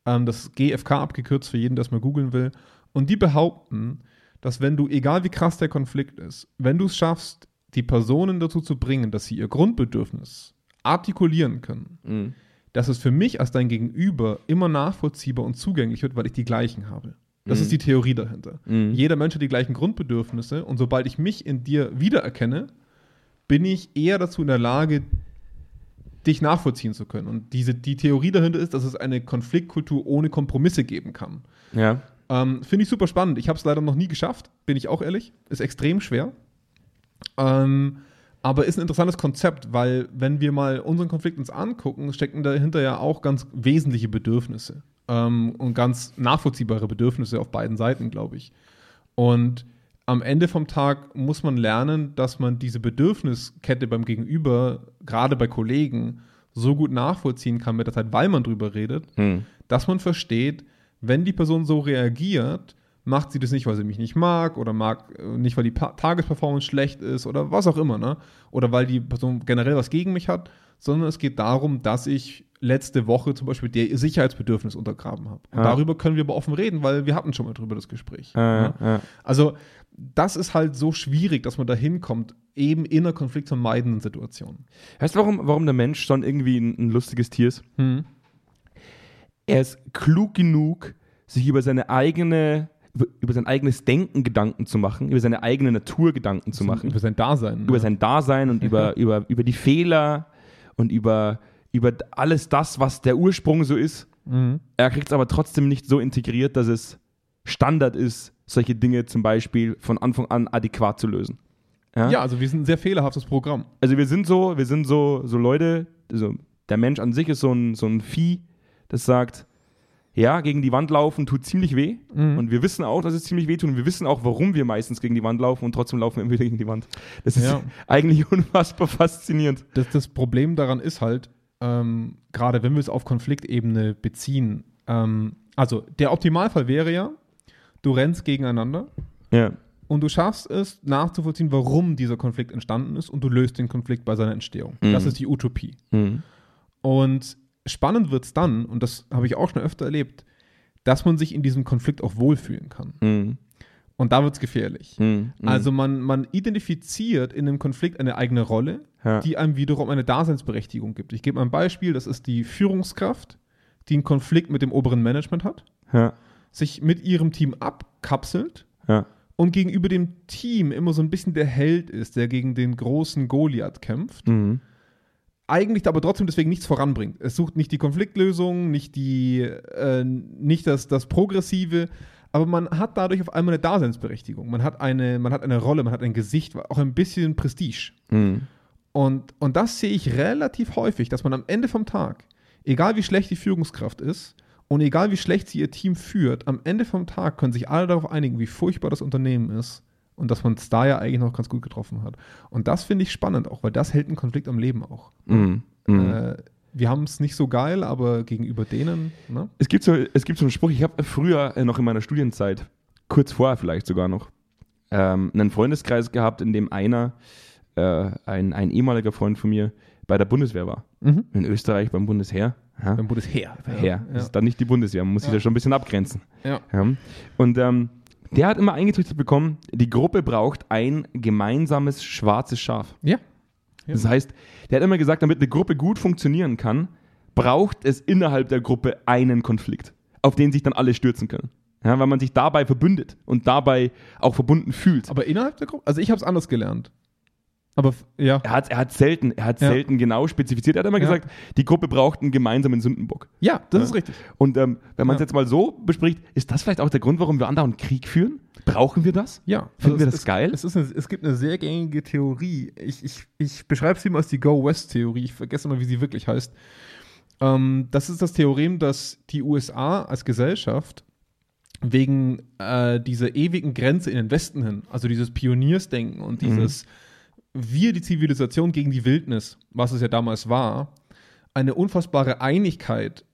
Ähm, das GFK abgekürzt für jeden, der es mal googeln will. Und die behaupten, dass wenn du, egal wie krass der Konflikt ist, wenn du es schaffst, die Personen dazu zu bringen, dass sie ihr Grundbedürfnis artikulieren können, Mhm. dass es für mich als dein Gegenüber immer nachvollziehbar und zugänglich wird, weil ich die gleichen habe. Das Mhm. ist die Theorie dahinter. Mhm. Jeder Mensch hat die gleichen Grundbedürfnisse und sobald ich mich in dir wiedererkenne, bin ich eher dazu in der Lage, dich nachvollziehen zu können. Und diese, die Theorie dahinter ist, dass es eine Konfliktkultur ohne Kompromisse geben kann. Ja. Ähm, Finde ich super spannend. Ich habe es leider noch nie geschafft, bin ich auch ehrlich. Ist extrem schwer. Ähm, aber ist ein interessantes Konzept, weil wenn wir mal unseren Konflikt uns angucken, stecken dahinter ja auch ganz wesentliche Bedürfnisse ähm, und ganz nachvollziehbare Bedürfnisse auf beiden Seiten, glaube ich. Und am Ende vom Tag muss man lernen, dass man diese Bedürfniskette beim Gegenüber, gerade bei Kollegen, so gut nachvollziehen kann mit der Zeit, weil man drüber redet, Mhm. dass man versteht, wenn die Person so reagiert, macht sie das nicht, weil sie mich nicht mag oder mag äh, nicht, weil die pa Tagesperformance schlecht ist oder was auch immer, ne? Oder weil die Person generell was gegen mich hat, sondern es geht darum, dass ich letzte Woche zum Beispiel der Sicherheitsbedürfnis untergraben habe. Und Ja. darüber können wir aber offen reden, weil wir hatten schon mal drüber das Gespräch. Ne? ja. Also das ist halt so schwierig, dass man da hinkommt, eben in einer konfliktvermeidenden Situation. Weißt du, warum, warum der Mensch schon irgendwie ein, ein lustiges Tier ist? Er ist klug genug, sich über seine eigene, über, sein eigenes Denken Gedanken zu machen, über seine eigene Natur Gedanken zu machen, Über sein Dasein. über ne? sein Dasein und über, über, über die Fehler und über, über alles das, was der Ursprung so ist. Mhm. Er kriegt es aber trotzdem nicht so integriert, dass es Standard ist, solche Dinge zum Beispiel von Anfang an adäquat zu lösen. Ja, also wir sind ein sehr fehlerhaftes Programm. Also wir sind so, wir sind so, so Leute, also der Mensch an sich ist so ein, so ein Vieh, das sagt, ja, gegen die Wand laufen tut ziemlich weh. Mhm. Und wir wissen auch, dass es ziemlich weh tut. Und wir wissen auch, warum wir meistens gegen die Wand laufen und trotzdem laufen wir immer wieder gegen die Wand. Das ist Ja. eigentlich unfassbar faszinierend. Das, das Problem daran ist halt, ähm, gerade wenn wir es auf Konfliktebene beziehen, ähm, also der Optimalfall wäre ja, du rennst gegeneinander Ja. und du schaffst es nachzuvollziehen, warum dieser Konflikt entstanden ist und du löst den Konflikt bei seiner Entstehung. Mhm. Das ist die Utopie. Mhm. Und spannend wird es dann, und das habe ich auch schon öfter erlebt, dass man sich in diesem Konflikt auch wohlfühlen kann. Mhm. Und da wird es gefährlich. Mhm. Also man, man identifiziert in einem Konflikt eine eigene Rolle, Ja. die einem wiederum eine Daseinsberechtigung gibt. Ich gebe mal ein Beispiel, das ist die Führungskraft, die einen Konflikt mit dem oberen Management hat, ja. sich mit ihrem Team abkapselt Ja. und gegenüber dem Team immer so ein bisschen der Held ist, der gegen den großen Goliath kämpft, Mhm. Eigentlich aber trotzdem deswegen nichts voranbringt. Es sucht nicht die Konfliktlösung, nicht, die, äh, nicht das, das Progressive, aber man hat dadurch auf einmal eine Daseinsberechtigung. Man hat eine, man hat eine Rolle, man hat ein Gesicht, auch ein bisschen Prestige. Mhm. Und, und das sehe ich relativ häufig, dass man am Ende vom Tag, egal wie schlecht die Führungskraft ist und egal wie schlecht sie ihr Team führt, am Ende vom Tag können sich alle darauf einigen, wie furchtbar das Unternehmen ist und dass man es da ja eigentlich noch ganz gut getroffen hat. Und das finde ich spannend auch, weil das hält einen Konflikt am Leben auch. Mhm. Mhm. Äh, wir haben es nicht so geil, aber gegenüber denen, ne? Es gibt so, es gibt so einen Spruch, ich habe früher äh, noch in meiner Studienzeit, kurz vorher vielleicht sogar noch, ähm, einen Freundeskreis gehabt, in dem einer, äh, ein, ein ehemaliger Freund von mir, bei der Bundeswehr war. Mhm. In Österreich beim Bundesheer. Ja. Beim Bundesheer. Heer. Ja. Das ist dann nicht die Bundeswehr, man muss sich Ja. da schon ein bisschen abgrenzen. Ja. Ja. Und ähm, der hat immer eingetrichtert bekommen, die Gruppe braucht ein gemeinsames schwarzes Schaf. ja. Ja. Das heißt, der hat immer gesagt, damit eine Gruppe gut funktionieren kann, braucht es innerhalb der Gruppe einen Konflikt, auf den sich dann alle stürzen können. Ja, weil man sich dabei verbündet und dabei auch verbunden fühlt. Aber innerhalb der Gruppe? Also ich habe es anders gelernt. Aber ja. Er hat, er hat selten, er hat Ja. selten genau spezifiziert. Er hat immer Ja. gesagt, die Gruppe braucht einen gemeinsamen Sündenbock. Ja, das Ja. ist richtig. Und ähm, wenn man es jetzt mal so bespricht, ist das vielleicht auch der Grund, warum wir andauernd Krieg führen? Brauchen wir das? Ja. Finden wir es, das geil? Es, eine, es gibt eine sehr gängige Theorie. Ich, ich, ich beschreibe sie immer als die Go-West-Theorie. Ich vergesse immer, wie sie wirklich heißt. Ähm, das ist das Theorem, dass die USA als Gesellschaft wegen äh, dieser ewigen Grenze in den Westen hin, also dieses Pioniersdenken und dieses wir, die Zivilisation gegen die Wildnis, was es ja damals war, eine unfassbare Einigkeit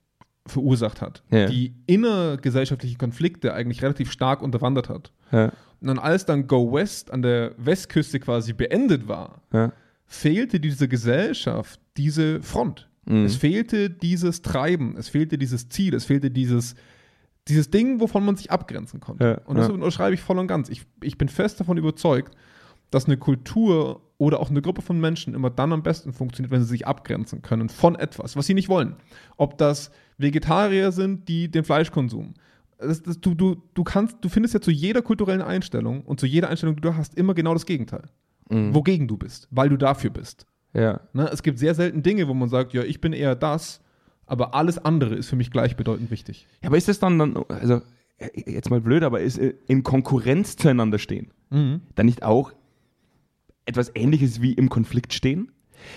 verursacht hat, Ja. die innergesellschaftliche Konflikte eigentlich relativ stark unterwandert hat. Ja. Und dann als dann Go West an der Westküste quasi beendet war, Ja. fehlte dieser Gesellschaft diese Front. Mhm. Es fehlte dieses Treiben, es fehlte dieses Ziel, es fehlte dieses, dieses Ding, wovon man sich abgrenzen konnte. Ja, und das ja. unterschreibe ich voll und ganz. Ich, ich bin fest davon überzeugt, dass eine Kultur oder auch eine Gruppe von Menschen immer dann am besten funktioniert, wenn sie sich abgrenzen können von etwas, was sie nicht wollen. Ob das Vegetarier sind, die den Fleischkonsum. Das, das, du, du, du, kannst, du findest ja zu jeder kulturellen Einstellung und zu jeder Einstellung, die du hast, immer genau das Gegenteil. Wogegen du bist, weil du dafür bist. Ja. Ne? Es gibt sehr selten Dinge, wo man sagt, ja, ich bin eher das, aber alles andere ist für mich gleichbedeutend wichtig. Ja, aber ist das dann, dann also jetzt mal blöd, aber ist äh, in Konkurrenz zueinander stehen dann nicht auch etwas Ähnliches wie im Konflikt stehen?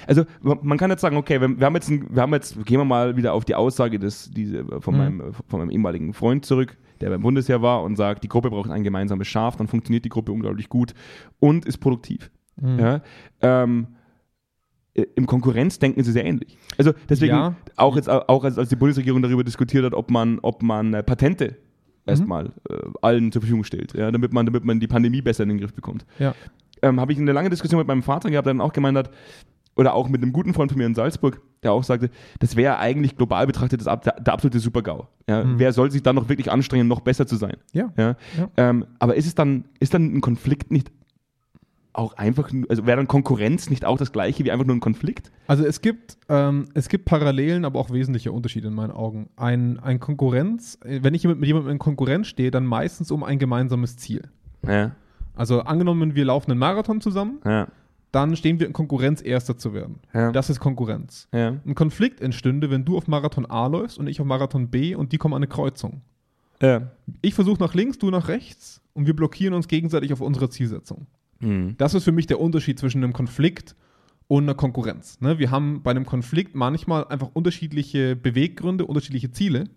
Also man kann jetzt sagen, okay, wir, haben jetzt, ein, wir haben jetzt, gehen wir mal wieder auf die Aussage des, diese, von, Mhm. meinem, von meinem ehemaligen Freund zurück, der beim Bundesheer war und sagt, die Gruppe braucht ein gemeinsames Schaf, dann funktioniert die Gruppe unglaublich gut und ist produktiv. Mhm. Ja? Ähm, äh, Im Konkurrenzdenken ist es sehr ähnlich. Also deswegen, Ja. auch jetzt auch als, als die Bundesregierung darüber diskutiert hat, ob man, ob man äh, Patente erstmal äh, allen zur Verfügung stellt, ja, damit, man, damit man die Pandemie besser in den Griff bekommt. Ja. Ähm, Habe ich eine lange Diskussion mit meinem Vater gehabt, der dann auch gemeint hat, oder auch mit einem guten Freund von mir in Salzburg, der auch sagte, das wäre eigentlich global betrachtet das, der, absolute Super-GAU. Ja, Wer soll sich dann noch wirklich anstrengen, noch besser zu sein? Ja. Ja? Ja. Ähm, aber ist es dann, ist dann ein Konflikt nicht auch einfach, also wäre dann Konkurrenz nicht auch das gleiche wie einfach nur ein Konflikt? Also es gibt, ähm, es gibt Parallelen, aber auch wesentliche Unterschiede in meinen Augen. Ein, ein Konkurrenz, wenn ich mit jemandem in Konkurrenz stehe, dann meistens um ein gemeinsames Ziel. Ja, Also angenommen, wir laufen einen Marathon zusammen, ja, dann stehen wir in Konkurrenz, Erster zu werden. Ja. Das ist Konkurrenz. ja. Ein Konflikt entstünde, wenn du auf Marathon A läufst und ich auf Marathon B und die kommen an eine Kreuzung. Ich versuche nach links, du nach rechts und wir blockieren uns gegenseitig auf unserer Zielsetzung. Mhm. Das ist für mich der Unterschied zwischen einem Konflikt und einer Konkurrenz. Ne? Wir haben bei einem Konflikt manchmal einfach unterschiedliche Beweggründe, unterschiedliche Ziele,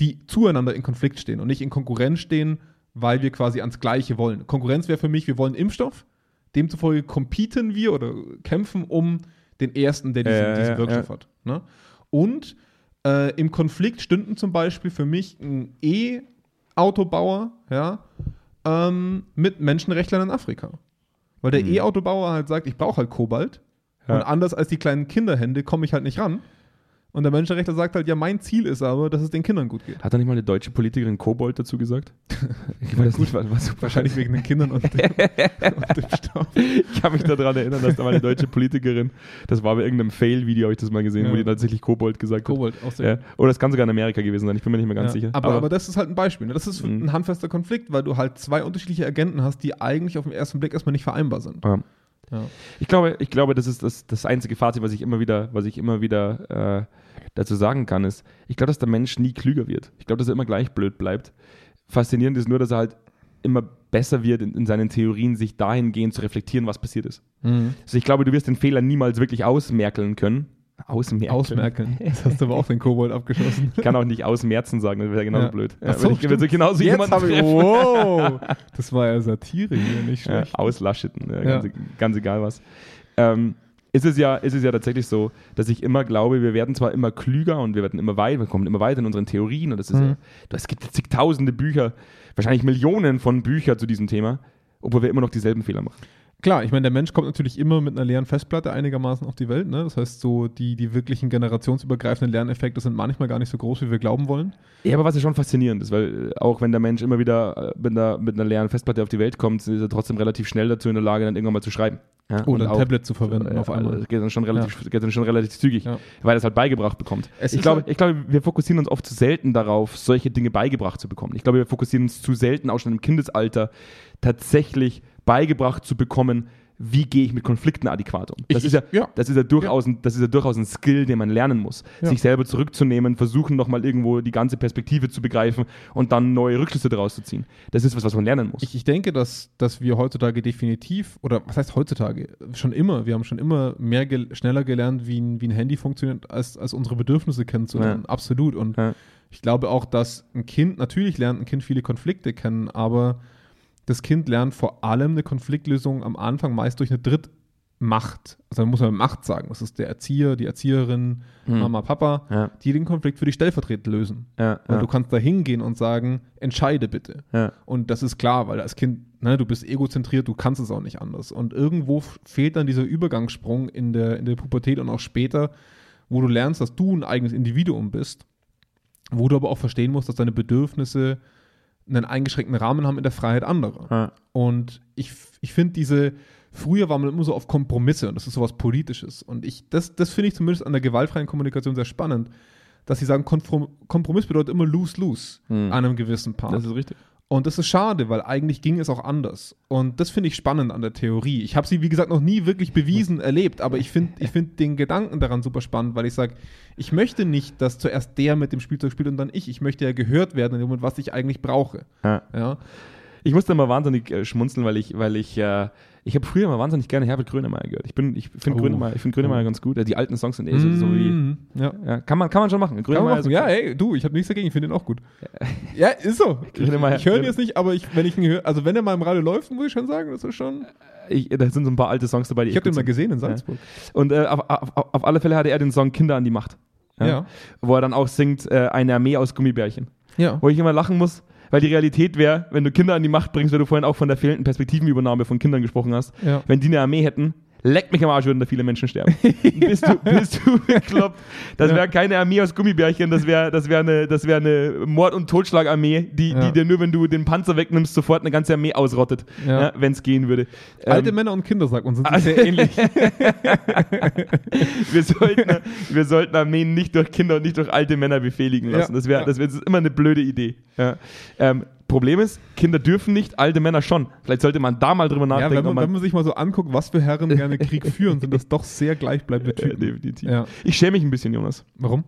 die zueinander in Konflikt stehen und nicht in Konkurrenz stehen, weil wir quasi ans Gleiche wollen. Konkurrenz wäre für mich, wir wollen Impfstoff, demzufolge competen wir oder kämpfen um den ersten, der diesen, ja, diesen Wirkstoff ja. hat. Ne? Und äh, im Konflikt stünden zum Beispiel für mich ein E-Autobauer ja, ähm, mit Menschenrechtlern in Afrika. Weil der E-Autobauer halt sagt, ich brauche halt Kobalt. Ja. Und anders als die kleinen Kinderhände komme ich halt nicht ran. Und der Menschenrechtler sagt halt, ja, mein Ziel ist aber, dass es den Kindern gut geht. Hat da nicht mal eine deutsche Politikerin Kobold dazu gesagt? Ich weiß nicht, was, was Wahrscheinlich wegen den Kindern und dem, und dem Stoff. Ich kann mich daran erinnern, dass da mal eine deutsche Politikerin, das war bei irgendeinem Fail-Video, habe ich das mal gesehen, Ja. wo die tatsächlich Kobold gesagt Kobold, auch hat. sehr Ja. Oder das kann sogar in Amerika gewesen sein, ich bin mir nicht mehr ganz Ja, sicher. Aber, aber, das ist halt ein Beispiel. Ne? Das ist Mhm. ein handfester Konflikt, weil du halt zwei unterschiedliche Agenten hast, die eigentlich auf den ersten Blick erstmal nicht vereinbar sind. Ja. Ja. Ich glaube, ich glaube, das ist das, das einzige Fazit, was ich immer wieder, was ich immer wieder äh, dazu sagen kann, ist, ich glaube, dass der Mensch nie klüger wird. Ich glaube, dass er immer gleich blöd bleibt. Faszinierend ist nur, dass er halt immer besser wird in, in seinen Theorien, sich dahingehend zu reflektieren, was passiert ist. Also ich glaube, du wirst den Fehler niemals wirklich ausmerkeln können. Ausmerkeln. Ausmerkeln. Das hast du aber auch den Kobold abgeschossen. Ich kann auch nicht ausmerzen sagen, das wäre genauso Ja. blöd. Ach Ja, so, wenn ich, so stimmt. genauso Jetzt ich, wow, das war ja Satire hier, nicht Ja, schlecht. auslascheten, ja, Ja. Ganz, ganz egal was. Ähm, ist es, ja, ist es ja tatsächlich so, dass ich immer glaube, wir werden zwar immer klüger und wir werden immer weiter, wir kommen immer weiter in unseren Theorien und das ist Mhm. ja, es gibt zigtausende Bücher, wahrscheinlich Millionen von Büchern zu diesem Thema, obwohl wir immer noch dieselben Fehler machen. Klar, ich meine, der Mensch kommt natürlich immer mit einer leeren Festplatte einigermaßen auf die Welt. Ne? Das heißt, so die, die wirklichen generationsübergreifenden Lerneffekte sind manchmal gar nicht so groß, wie wir glauben wollen. Ja, aber was ja schon faszinierend ist, weil äh, auch wenn der Mensch immer wieder äh, mit einer, mit einer leeren Festplatte auf die Welt kommt, ist er trotzdem relativ schnell dazu in der Lage, dann irgendwann mal zu schreiben. Ja, Oder ein auch- Tablet zu verwenden äh, auf einmal. Das geht dann schon relativ, geht dann schon relativ zügig, Ja. weil er es halt beigebracht bekommt. Es ich, glaube, halt- ich glaube, wir fokussieren uns oft zu selten darauf, solche Dinge beigebracht zu bekommen. Ich glaube, wir fokussieren uns zu selten, auch schon im Kindesalter, tatsächlich beigebracht zu bekommen, wie gehe ich mit Konflikten adäquat um. Das, Ich- ist, ja, ja. Das, ist ja durchaus Ein, das ist ja durchaus ein Skill, den man lernen muss. Ja. Sich selber zurückzunehmen, versuchen nochmal irgendwo die ganze Perspektive zu begreifen und dann neue Rückschlüsse daraus zu ziehen. Das ist was, was man lernen muss. Ich, ich denke, dass, dass wir heutzutage definitiv, oder was heißt heutzutage? Schon immer, wir haben schon immer mehr gel schneller gelernt, wie ein, wie ein Handy funktioniert, als, als unsere Bedürfnisse kennenzulernen. Ja. Absolut. Und Ja. ich glaube auch, dass ein Kind, natürlich lernt ein Kind viele Konflikte kennen, aber das Kind lernt vor allem eine Konfliktlösung am Anfang meist durch eine Drittmacht. Also muss man Macht sagen. Das ist der Erzieher, die Erzieherin, Hm. Mama, Papa, Ja. die den Konflikt für dich stellvertretend lösen. Ja, ja, du kannst da hingehen und sagen, entscheide bitte. Und das ist klar, weil als Kind, ne, du bist egozentriert, du kannst es auch nicht anders. Und irgendwo fehlt dann dieser Übergangssprung in der, in der Pubertät und auch später, wo du lernst, dass du ein eigenes Individuum bist, wo du aber auch verstehen musst, dass deine Bedürfnisse einen eingeschränkten Rahmen haben in der Freiheit anderer. Ja. Und ich, ich finde diese, früher war man immer so auf Kompromisse und das ist sowas Politisches. Und ich, das, das finde ich zumindest an der gewaltfreien Kommunikation sehr spannend, dass sie sagen, Kompromiss bedeutet immer lose-lose Hm. an einem gewissen Part. Das ist richtig. Und das ist schade, weil eigentlich ging es auch anders. Und das finde ich spannend an der Theorie. Ich habe sie, wie gesagt, noch nie wirklich bewiesen erlebt, aber ich finde ich find den Gedanken daran super spannend, weil ich sage, ich möchte nicht, dass zuerst der mit dem Spielzeug spielt und dann ich. Ich möchte ja gehört werden in dem Moment, was ich eigentlich brauche. Ja. Ja, Ich musste immer wahnsinnig äh, schmunzeln, weil ich, weil ich, äh, ich habe früher immer wahnsinnig gerne Herbert Grönemeyer gehört. Ich bin, ich finde Oh. Grönemeyer, ich finde Grönemeyer ganz gut. Äh, Die alten Songs sind eh so, so wie, Mhm. ja. ja, kann man, kann man schon machen. Grönemeyer machen. Ja, ey, du, ich habe nichts dagegen, ich finde ihn auch gut. Ja, ist so. Ich, Grönemeyer- ich höre ihn jetzt nicht, aber ich, wenn ich ihn höre, also wenn er mal im Radio läuft, muss ich schon sagen, das ist schon. ich, da sind so ein paar alte Songs dabei, Ich habe den mal gesehen in Salzburg. Und äh, auf, auf, auf alle Fälle hatte er den Song Kinder an die Macht. Ja. Wo er dann auch singt, äh, eine Armee aus Gummibärchen. Ja. Wo ich immer lachen muss, weil die Realität wäre, wenn du Kinder an die Macht bringst, weil du vorhin auch von der fehlenden Perspektivenübernahme von Kindern gesprochen hast, Ja. wenn die eine Armee hätten, leck mich am Arsch, würden da viele Menschen sterben. bist, du, bist du bekloppt? Das wäre keine Armee aus Gummibärchen, das wäre das wär eine, das wär eine Mord- und Totschlagarmee, die, Ja. die dir nur, wenn du den Panzer wegnimmst, sofort eine ganze Armee ausrottet, Ja. ja. wenn es gehen würde. Alte Ähm, Männer und Kinder, sagt man, sind Also- sehr ähnlich. wir, sollten, wir sollten Armeen nicht durch Kinder und nicht durch alte Männer befehligen lassen. Ja, Das wäre ja. das wär, das immer eine blöde Idee. Ja. Ähm, Problem ist, Kinder dürfen nicht, alte Männer schon. Vielleicht sollte man da mal drüber Ja, nachdenken. wenn man, wenn man sich mal so anguckt, was für Herren gerne Krieg führen, sind das doch sehr gleichbleibende Ja, Typen. definitiv. Ja. Ich schäme mich ein bisschen, Jonas. Warum?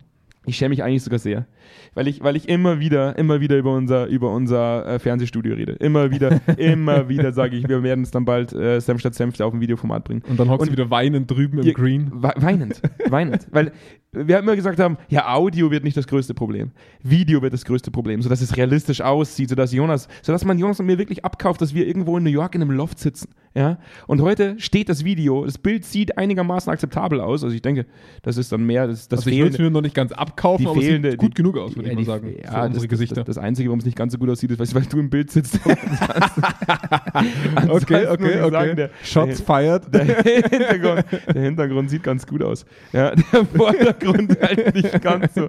Ich schäme mich eigentlich sogar sehr. Weil ich, weil ich immer wieder, immer wieder über unser, über unser äh, Fernsehstudio rede. Immer wieder, immer wieder sage ich, wir werden es dann bald äh, Senf statt Senfte auf dem Videoformat bringen. Und dann hockst du Und- wieder weinend drüben im Ihr- Green. We- Weinend, weinend. Weil wir immer gesagt haben, ja, Audio wird nicht das größte Problem. Video wird das größte Problem, sodass es realistisch aussieht, sodass Jonas, sodass man Jonas und mir wirklich abkauft, dass wir irgendwo in New York in einem Loft sitzen. Ja? Und heute steht das Video, das Bild sieht einigermaßen akzeptabel aus. Also ich denke, das ist dann mehr das, das Also ich es mir noch nicht ganz abkaufen, Die aber es fehlende, sieht gut die- genug aus, würde ich mal sagen, Ja, für das, unsere das, Gesichter. Das, das Einzige, warum es nicht ganz so gut aussieht, ist, weil, weil du im Bild sitzt. okay, okay, okay. sagen, der- Shots fired. Der Hintergrund, der Hintergrund sieht ganz gut aus. Ja, der Vordergrund halt nicht ganz so.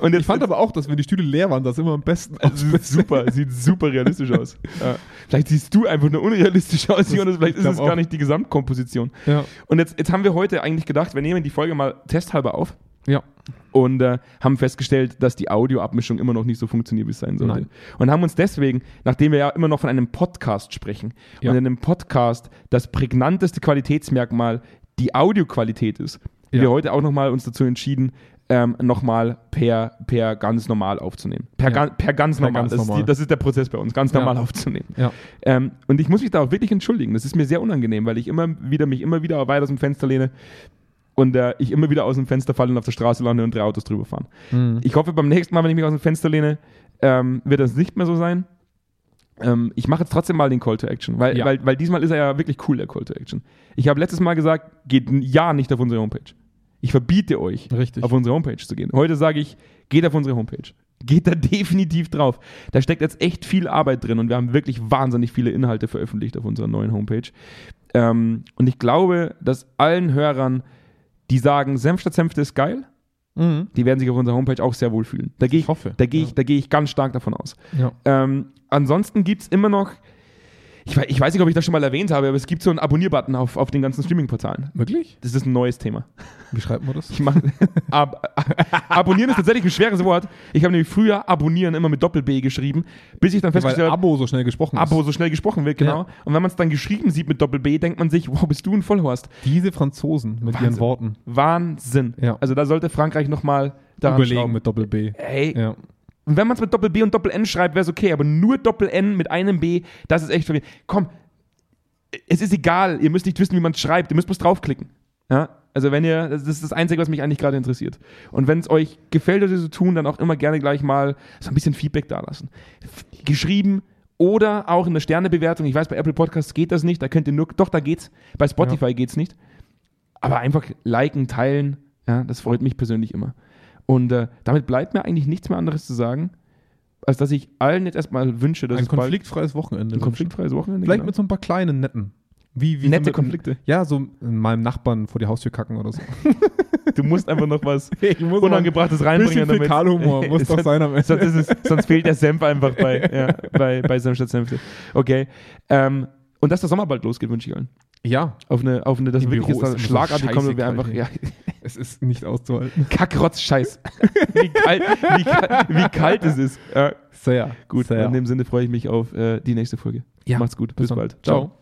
Und jetzt Ich fand aber auch, dass wenn die Stühle leer waren, das immer am besten aus. es sieht super, sieht super realistisch aus. Ja. Vielleicht siehst du einfach nur unrealistisch aus, Jonas. Vielleicht ist es gar auch. nicht die Gesamtkomposition. Ja. Und jetzt, jetzt haben wir heute eigentlich gedacht, wir nehmen die Folge mal testhalber auf ja. Und äh, haben festgestellt, dass die Audioabmischung immer noch nicht so funktioniert, wie es sein sollte. Nein. Und haben uns deswegen, nachdem wir ja immer noch von einem Podcast sprechen Ja. und in einem Podcast das prägnanteste Qualitätsmerkmal die Audioqualität ist, Ja. wir heute auch nochmal uns dazu entschieden, ähm, nochmal per, per ganz normal aufzunehmen. Per, Ja. ga, per ganz Per normal. ganz das, Ist normal. die, das ist der Prozess bei uns, ganz Ja. normal aufzunehmen. Ja. Ähm, und ich muss mich da auch wirklich entschuldigen. Das ist mir sehr unangenehm, weil ich immer wieder mich immer wieder weit aus dem Fenster lehne und äh, ich immer wieder aus dem Fenster falle und auf der Straße lande und drei Autos drüber fahren. Mhm. Ich hoffe, beim nächsten Mal, wenn ich mich aus dem Fenster lehne, ähm, wird das nicht mehr so sein. Ähm, ich mache jetzt trotzdem mal den Call to Action, weil, Ja. weil, weil diesmal ist er ja wirklich cool, der Call to Action. Ich habe letztes Mal gesagt, geht ja nicht auf unsere Homepage. Ich verbiete euch, Richtig. auf unsere Homepage zu gehen. Heute sage ich, geht auf unsere Homepage. Geht da definitiv drauf. Da steckt jetzt echt viel Arbeit drin und wir haben wirklich wahnsinnig viele Inhalte veröffentlicht auf unserer neuen Homepage. Ähm, und ich glaube, dass allen Hörern, die sagen, Senf statt Senfte ist geil, Mhm. die werden sich auf unserer Homepage auch sehr wohl fühlen. Da gehe ich, Ich hoffe. Da gehe ich, Ja. da gehe ich ganz stark davon aus. Ja. Ähm, ansonsten gibt es immer noch, Ich, ich weiß nicht, ob ich das schon mal erwähnt habe, aber es gibt so einen Abonnier-Button auf, auf den ganzen Streaming-Portalen. Wirklich? Das ist ein neues Thema. Wie schreibt man das? Mach, ab, abonnieren ist tatsächlich ein schweres Wort. Ich habe nämlich früher abonnieren immer mit Doppel-B geschrieben, bis ich dann festgestellt habe, Abo so schnell gesprochen ist. Abo so schnell gesprochen wird, genau. Ja. Und wenn man es dann geschrieben sieht mit Doppel-B, denkt man sich, wow, bist du ein Vollhorst. Diese Franzosen mit ihren Wahnsinn. Worten. Wahnsinn. Ja. Also da sollte Frankreich nochmal daran Überlegen schrauben. mit Doppel-B. Hey, Ja. Und wenn man es mit Doppel-B und Doppel-N schreibt, wäre es okay, aber nur Doppel-N mit einem B, das ist echt verwirrend. Komm, es ist egal, ihr müsst nicht wissen, wie man es schreibt, ihr müsst bloß draufklicken. Ja? Also wenn ihr, das ist das Einzige, was mich eigentlich gerade interessiert. Und wenn es euch gefällt, was ihr so tun, dann auch immer gerne gleich mal so ein bisschen Feedback dalassen. Geschrieben oder auch in der Sternebewertung. Ich weiß, bei Apple Podcasts geht das nicht, da könnt ihr nur, doch, da geht's. Bei Spotify geht's nicht. Aber einfach liken, teilen, ja, das freut mich persönlich immer. Und äh, damit bleibt mir eigentlich nichts mehr anderes zu sagen, als dass ich allen jetzt erstmal wünsche, dass Ein konfliktfreies Wochenende. ein konfliktfreies Wochenende Vielleicht genau. mit so ein paar kleinen netten. Wie, wie Nette so mit- Konflikte. Ja, so meinem Nachbarn vor die Haustür kacken oder so. Du musst einfach noch was Ich muss Unangebrachtes reinbringen. Bisschen Fäkalhumor muss doch sonst, sein am Ende. sonst, es, sonst fehlt der Senf einfach bei, ja, bei, bei Senf statt Senfte. Okay. Ähm, und dass der Sommer bald losgeht, wünsche ich allen. Ja, Auf eine, auf eine, dass Im wirklich Büro ist da immer so schlagartig kommt und wir einfach, ja, es ist nicht auszuhalten. Kackrotz, Scheiß. wie, kalt, wie, kalt, wie kalt es ist. Ja, Sehr. gut, Sehr. in dem Sinne freue ich mich auf äh, die nächste Folge. Ja, Macht's gut. Bis, dann. bald. Ciao.